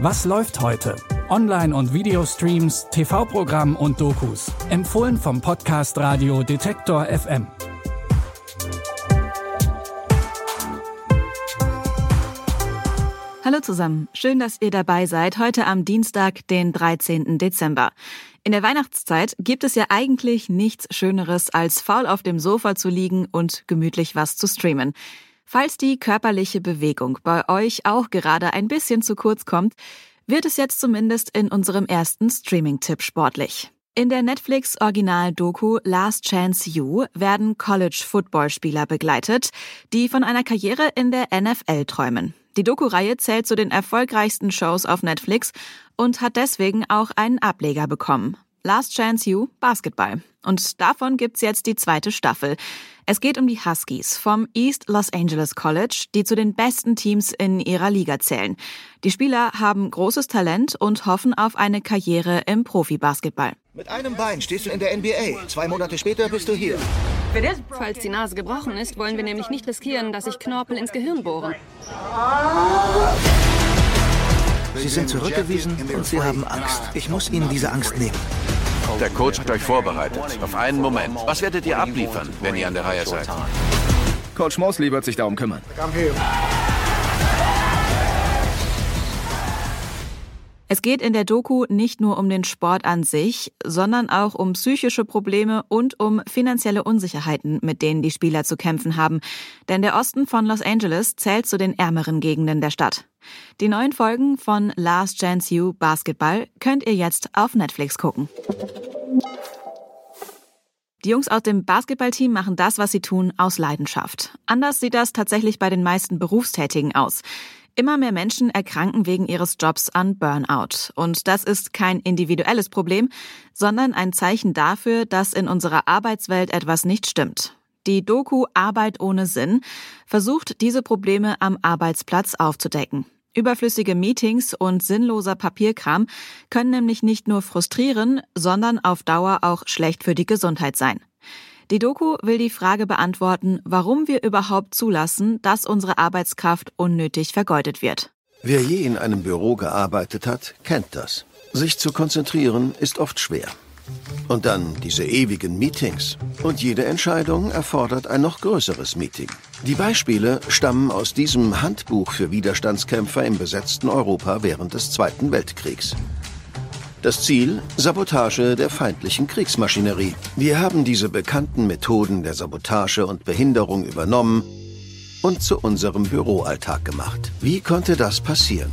Was läuft heute? Online- und Videostreams, TV-Programm und Dokus. Empfohlen vom Podcast Radio Detektor FM. Hallo zusammen, schön, dass ihr dabei seid, heute am Dienstag, den 13. Dezember. In der Weihnachtszeit gibt es ja eigentlich nichts Schöneres, als faul auf dem Sofa zu liegen und gemütlich was zu streamen. Falls die körperliche Bewegung bei euch auch gerade ein bisschen zu kurz kommt, wird es jetzt zumindest in unserem ersten Streaming-Tipp sportlich. In der Netflix-Original-Doku Last Chance You werden College-Football-Spieler begleitet, die von einer Karriere in der NFL träumen. Die Doku-Reihe zählt zu den erfolgreichsten Shows auf Netflix und hat deswegen auch einen Ableger bekommen. Last Chance You Basketball. Und davon gibt's jetzt die zweite Staffel. Es geht um die Huskies vom East Los Angeles College, die zu den besten Teams in ihrer Liga zählen. Die Spieler haben großes Talent und hoffen auf eine Karriere im Profibasketball. Mit einem Bein stehst du in der NBA. Zwei Monate später bist du hier. Falls die Nase gebrochen ist, wollen wir nämlich nicht riskieren, dass sich Knorpel ins Gehirn bohren. Sie sind zurückgewiesen und sie haben Angst. Ich muss ihnen diese Angst nehmen. Der Coach hat euch vorbereitet. Auf einen Moment. Was werdet ihr abliefern, wenn ihr an der Reihe seid? Coach Mosley wird sich darum kümmern. Es geht in der Doku nicht nur um den Sport an sich, sondern auch um psychische Probleme und um finanzielle Unsicherheiten, mit denen die Spieler zu kämpfen haben. Denn der Osten von Los Angeles zählt zu den ärmeren Gegenden der Stadt. Die neuen Folgen von Last Chance You Basketball könnt ihr jetzt auf Netflix gucken. Die Jungs aus dem Basketballteam machen das, was sie tun, aus Leidenschaft. Anders sieht das tatsächlich bei den meisten Berufstätigen aus. Immer mehr Menschen erkranken wegen ihres Jobs an Burnout. Und das ist kein individuelles Problem, sondern ein Zeichen dafür, dass in unserer Arbeitswelt etwas nicht stimmt. Die Doku Arbeit ohne Sinn versucht, diese Probleme am Arbeitsplatz aufzudecken. Überflüssige Meetings und sinnloser Papierkram können nämlich nicht nur frustrieren, sondern auf Dauer auch schlecht für die Gesundheit sein. Die Doku will die Frage beantworten, warum wir überhaupt zulassen, dass unsere Arbeitskraft unnötig vergeudet wird. Wer je in einem Büro gearbeitet hat, kennt das. Sich zu konzentrieren ist oft schwer. Und dann diese ewigen Meetings. Und jede Entscheidung erfordert ein noch größeres Meeting. Die Beispiele stammen aus diesem Handbuch für Widerstandskämpfer im besetzten Europa während des Zweiten Weltkriegs. Das Ziel? Sabotage der feindlichen Kriegsmaschinerie. Wir haben diese bekannten Methoden der Sabotage und Behinderung übernommen und zu unserem Büroalltag gemacht. Wie konnte das passieren?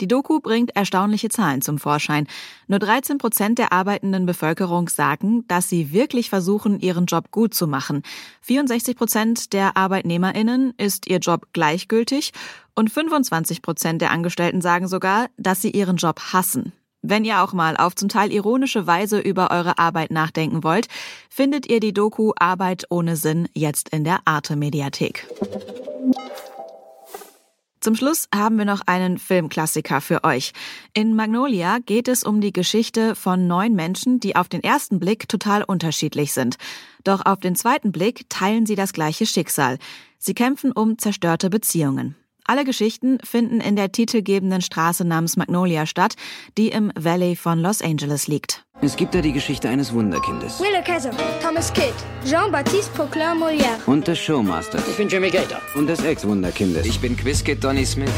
Die Doku bringt erstaunliche Zahlen zum Vorschein. Nur 13 Prozent der arbeitenden Bevölkerung sagen, dass sie wirklich versuchen, ihren Job gut zu machen. 64 Prozent der ArbeitnehmerInnen ist ihr Job gleichgültig und 25 Prozent der Angestellten sagen sogar, dass sie ihren Job hassen. Wenn ihr auch mal auf zum Teil ironische Weise über eure Arbeit nachdenken wollt, findet ihr die Doku Arbeit ohne Sinn jetzt in der Arte Mediathek. Zum Schluss haben wir noch einen Filmklassiker für euch. In Magnolia geht es um die Geschichte von neun Menschen, die auf den ersten Blick total unterschiedlich sind. Doch auf den zweiten Blick teilen sie das gleiche Schicksal. Sie kämpfen um zerstörte Beziehungen. Alle Geschichten finden in der titelgebenden Straße namens Magnolia statt, die im Valley von Los Angeles liegt. Es gibt da die Geschichte eines Wunderkindes. Willa Kaiser, Thomas Kidd, Jean-Baptiste Poquelin Molière. Und des Showmasters. Ich bin Jimmy Gator. Und des Ex-Wunderkindes. Ich bin Quizkid Donny Smith.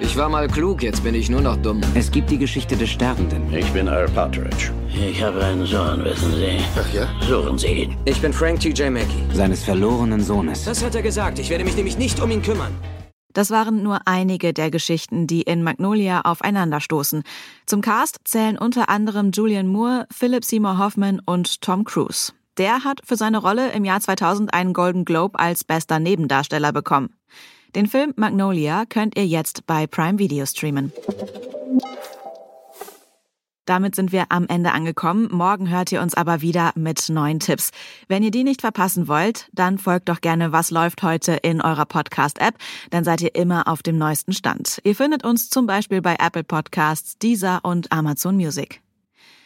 Ich war mal klug, jetzt bin ich nur noch dumm. Es gibt die Geschichte des Sterbenden. Ich bin Earl Partridge. Ich habe einen Sohn, wissen Sie. Ach ja? Suchen Sie ihn. Ich bin Frank T.J. Mackey. Seines verlorenen Sohnes. Das hat er gesagt. Ich werde mich nämlich nicht um ihn kümmern. Das waren nur einige der Geschichten, die in Magnolia aufeinanderstoßen. Zum Cast zählen unter anderem Julian Moore, Philip Seymour Hoffman und Tom Cruise. Der hat für seine Rolle im Jahr 2000 einen Golden Globe als bester Nebendarsteller bekommen. Den Film Magnolia könnt ihr jetzt bei Prime Video streamen. Damit sind wir am Ende angekommen. Morgen hört ihr uns aber wieder mit neuen Tipps. Wenn ihr die nicht verpassen wollt, dann folgt doch gerne Was läuft heute in eurer Podcast-App. Dann seid ihr immer auf dem neuesten Stand. Ihr findet uns zum Beispiel bei Apple Podcasts, Deezer und Amazon Music.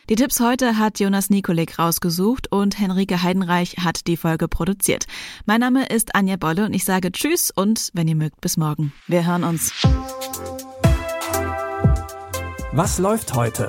Die Tipps heute hat Jonas Nikolik rausgesucht und Henrike Heidenreich hat die Folge produziert. Mein Name ist Anja Bolle und ich sage Tschüss und wenn ihr mögt, bis morgen. Wir hören uns. Was läuft heute?